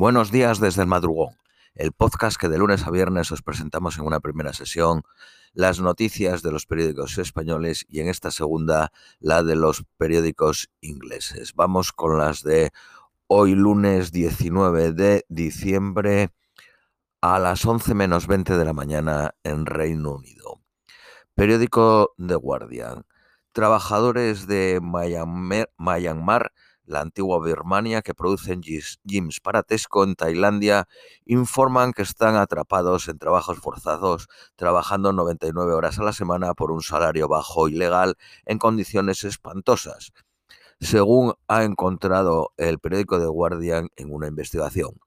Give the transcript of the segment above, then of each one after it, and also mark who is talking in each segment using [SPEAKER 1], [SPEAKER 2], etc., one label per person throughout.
[SPEAKER 1] Buenos días desde el madrugón, el podcast que de lunes a viernes os presentamos en una primera sesión las noticias de los periódicos españoles y en esta segunda la de los periódicos ingleses. Vamos con las de hoy lunes 19 de diciembre a las 11 menos 20 de la mañana en Reino Unido. Periódico The Guardian. Trabajadores de Myanmar la antigua Birmania, que producen gyms para Tesco en Tailandia, informan que están atrapados en trabajos forzados, trabajando 99 horas a la semana por un salario bajo y legal en condiciones espantosas, según ha encontrado el periódico The Guardian en una investigación.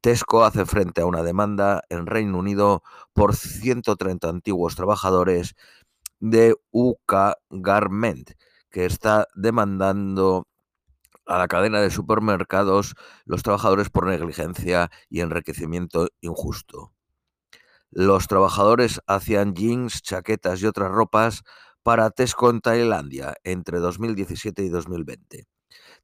[SPEAKER 1] Tesco hace frente a una demanda en Reino Unido por 130 antiguos trabajadores de UK Garment, que está demandando a la cadena de supermercados los trabajadores por negligencia y enriquecimiento injusto. Los trabajadores hacían jeans, chaquetas y otras ropas para Tesco en Tailandia entre 2017 y 2020.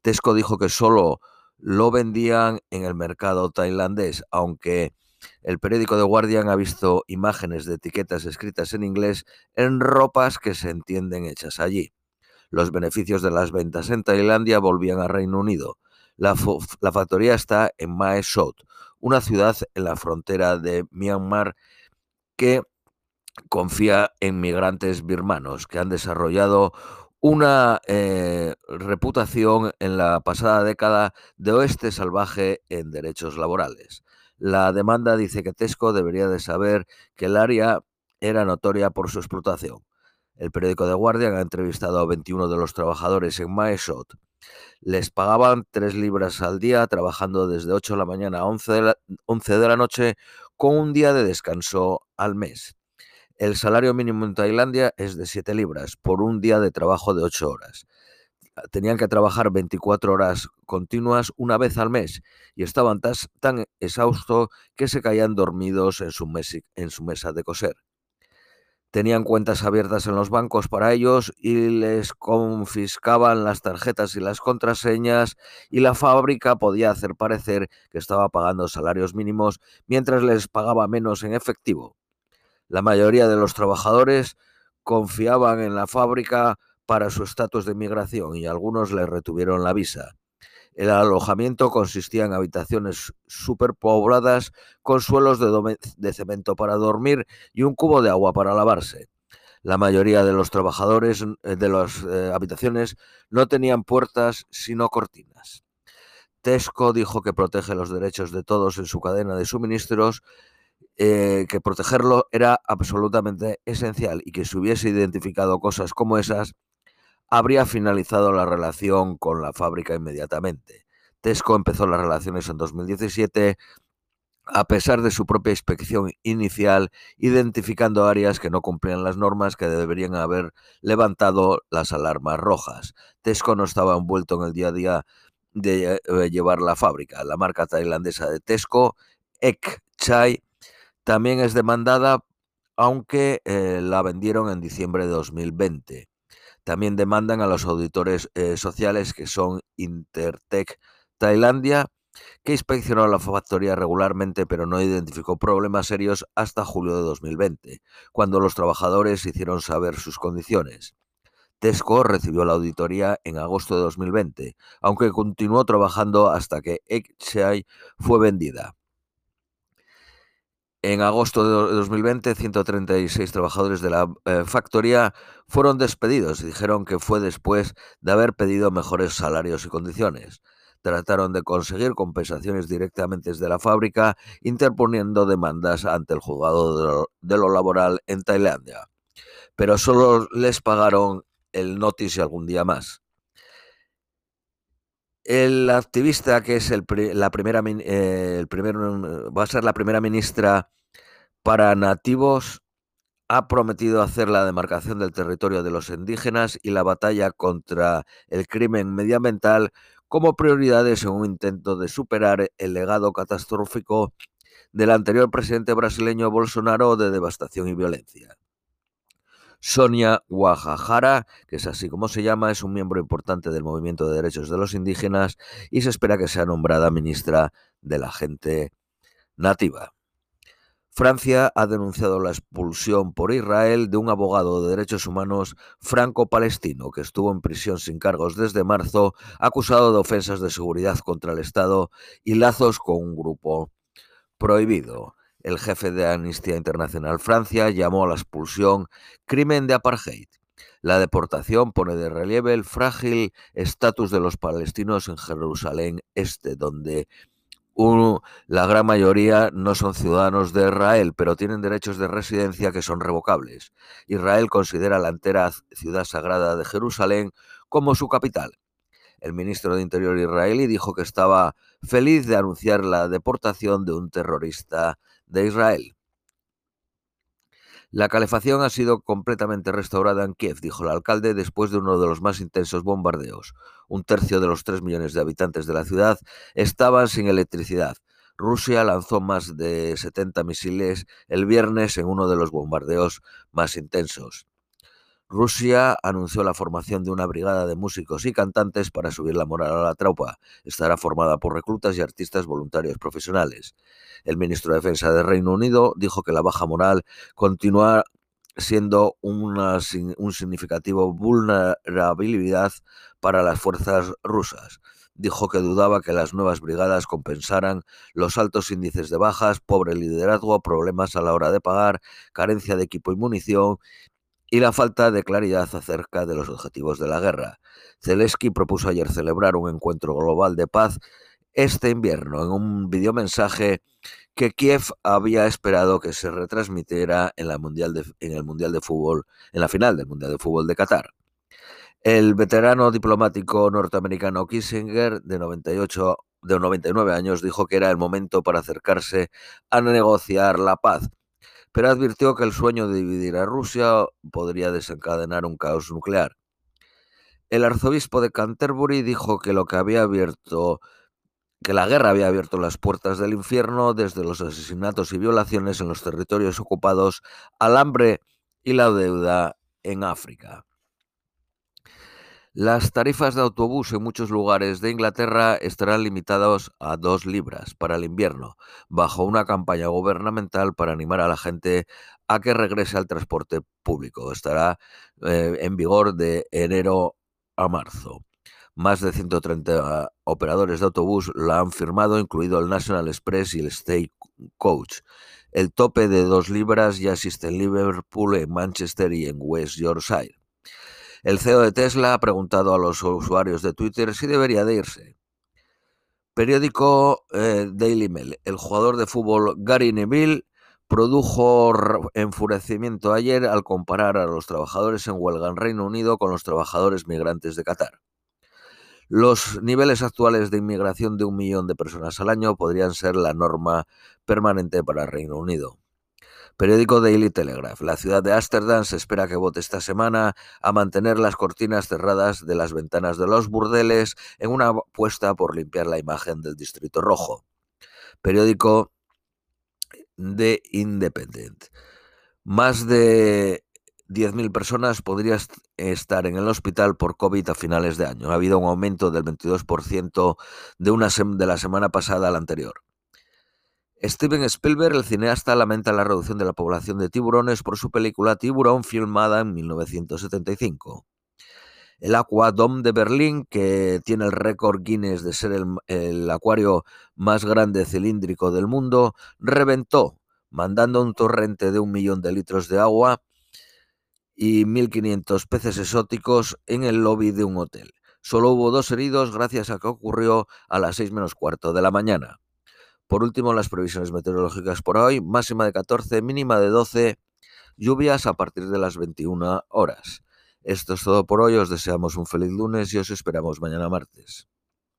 [SPEAKER 1] Tesco dijo que solo lo vendían en el mercado tailandés, aunque el periódico The Guardian ha visto imágenes de etiquetas escritas en inglés en ropas que se entienden hechas allí. Los beneficios de las ventas en Tailandia volvían a Reino Unido. La, factoría está en Mae Sot, una ciudad en la frontera de Myanmar que confía en migrantes birmanos que han desarrollado una eh, reputación en la pasada década de oeste salvaje en derechos laborales. La demanda dice que Tesco debería de saber que el área era notoria por su explotación. El periódico The Guardian ha entrevistado a 21 de los trabajadores en Maesot. Les pagaban 3 libras al día, trabajando desde 8 de la mañana a 11 de la, 11 de la noche, con un día de descanso al mes. El salario mínimo en Tailandia es de 7 libras por un día de trabajo de 8 horas. Tenían que trabajar 24 horas continuas una vez al mes y estaban tan exhaustos que se caían dormidos en su, en su mesa de coser tenían cuentas abiertas en los bancos para ellos y les confiscaban las tarjetas y las contraseñas y la fábrica podía hacer parecer que estaba pagando salarios mínimos mientras les pagaba menos en efectivo. La mayoría de los trabajadores confiaban en la fábrica para su estatus de migración y algunos les retuvieron la visa. El alojamiento consistía en habitaciones superpobladas con suelos de, cemento para dormir y un cubo de agua para lavarse. La mayoría de los trabajadores eh, de las eh, habitaciones no tenían puertas sino cortinas. Tesco dijo que protege los derechos de todos en su cadena de suministros, eh, que protegerlo era absolutamente esencial y que si hubiese identificado cosas como esas, habría finalizado la relación con la fábrica inmediatamente. Tesco empezó las relaciones en 2017 a pesar de su propia inspección inicial, identificando áreas que no cumplían las normas que deberían haber levantado las alarmas rojas. Tesco no estaba envuelto en el día a día de eh, llevar la fábrica. La marca tailandesa de Tesco, Ek Chai, también es demandada, aunque eh, la vendieron en diciembre de 2020. También demandan a los auditores eh, sociales que son Intertech Tailandia, que inspeccionó la factoría regularmente pero no identificó problemas serios hasta julio de 2020, cuando los trabajadores hicieron saber sus condiciones. Tesco recibió la auditoría en agosto de 2020, aunque continuó trabajando hasta que Exai fue vendida. En agosto de 2020, 136 trabajadores de la eh, factoría fueron despedidos y dijeron que fue después de haber pedido mejores salarios y condiciones. Trataron de conseguir compensaciones directamente desde la fábrica, interponiendo demandas ante el juzgado de lo, laboral en Tailandia. Pero solo les pagaron el notice algún día más. El activista que es el, la primera, eh, el va a ser la primera ministra para nativos ha prometido hacer la demarcación del territorio de los indígenas y la batalla contra el crimen medioambiental como prioridades en un intento de superar el legado catastrófico del anterior presidente brasileño Bolsonaro de devastación y violencia. Sonia Guajajara, que es así como se llama, es un miembro importante del movimiento de derechos de los indígenas y se espera que sea nombrada ministra de la gente nativa. Francia ha denunciado la expulsión por Israel de un abogado de derechos humanos franco-palestino que estuvo en prisión sin cargos desde marzo, acusado de ofensas de seguridad contra el Estado y lazos con un grupo prohibido. El jefe de Amnistía Internacional Francia llamó a la expulsión crimen de apartheid. La deportación pone de relieve el frágil estatus de los palestinos en Jerusalén Este, donde la gran mayoría no son ciudadanos de Israel, pero tienen derechos de residencia que son revocables. Israel considera la entera ciudad sagrada de Jerusalén como su capital. El ministro de Interior israelí dijo que estaba feliz de anunciar la deportación de un terrorista de Israel. La calefacción ha sido completamente restaurada en Kiev, dijo el alcalde, después de uno de los más intensos bombardeos. Un tercio de los tres millones de habitantes de la ciudad estaban sin electricidad. Rusia lanzó más de 70 misiles el viernes en uno de los bombardeos más intensos. Rusia anunció la formación de una brigada de músicos y cantantes para subir la moral a la tropa. Estará formada por reclutas y artistas voluntarios profesionales. El ministro de Defensa del Reino Unido dijo que la baja moral continúa siendo una, un significativo vulnerabilidad para las fuerzas rusas. Dijo que dudaba que las nuevas brigadas compensaran los altos índices de bajas, pobre liderazgo, problemas a la hora de pagar, carencia de equipo y munición y la falta de claridad acerca de los objetivos de la guerra. Zelensky propuso ayer celebrar un encuentro global de paz este invierno en un videomensaje que Kiev había esperado que se retransmitiera en, la mundial en el Mundial de Fútbol, en la final del Mundial de Fútbol de Qatar. El veterano diplomático norteamericano Kissinger, de 98 de 99 años, dijo que era el momento para acercarse a negociar la paz pero advirtió que el sueño de dividir a Rusia podría desencadenar un caos nuclear. El arzobispo de Canterbury dijo que lo que había abierto que la guerra había abierto las puertas del infierno desde los asesinatos y violaciones en los territorios ocupados al hambre y la deuda en África. Las tarifas de autobús en muchos lugares de Inglaterra estarán limitadas a dos libras para el invierno, bajo una campaña gubernamental para animar a la gente a que regrese al transporte público. Estará eh, en vigor de enero a marzo. Más de 130 operadores de autobús lo han firmado, incluido el National Express y el State Coach. El tope de dos libras ya existe en Liverpool, en Manchester y en West Yorkshire. El CEO de Tesla ha preguntado a los usuarios de Twitter si debería de irse. Periódico eh, Daily Mail. El jugador de fútbol Gary Neville produjo enfurecimiento ayer al comparar a los trabajadores en huelga en Reino Unido con los trabajadores migrantes de Qatar. Los niveles actuales de inmigración de un millón de personas al año podrían ser la norma permanente para Reino Unido. Periódico Daily Telegraph. La ciudad de Ámsterdam se espera que vote esta semana a mantener las cortinas cerradas de las ventanas de los burdeles en una apuesta por limpiar la imagen del Distrito Rojo. Periódico The Independent. Más de 10.000 personas podrían estar en el hospital por COVID a finales de año. Ha habido un aumento del 22% de, una de la semana pasada a la anterior. Steven Spielberg, el cineasta, lamenta la reducción de la población de tiburones por su película Tiburón, filmada en 1975. El Aquadome de Berlín, que tiene el récord Guinness de ser el, acuario más grande cilíndrico del mundo, reventó, mandando un torrente de un millón de litros de agua y 1.500 peces exóticos en el lobby de un hotel. Solo hubo dos heridos gracias a que ocurrió a las 6 menos cuarto de la mañana. Por último, las previsiones meteorológicas por hoy, máxima de 14, mínima de 12, lluvias a partir de las 21 horas. Esto es todo por hoy, os deseamos un feliz lunes y os esperamos mañana martes.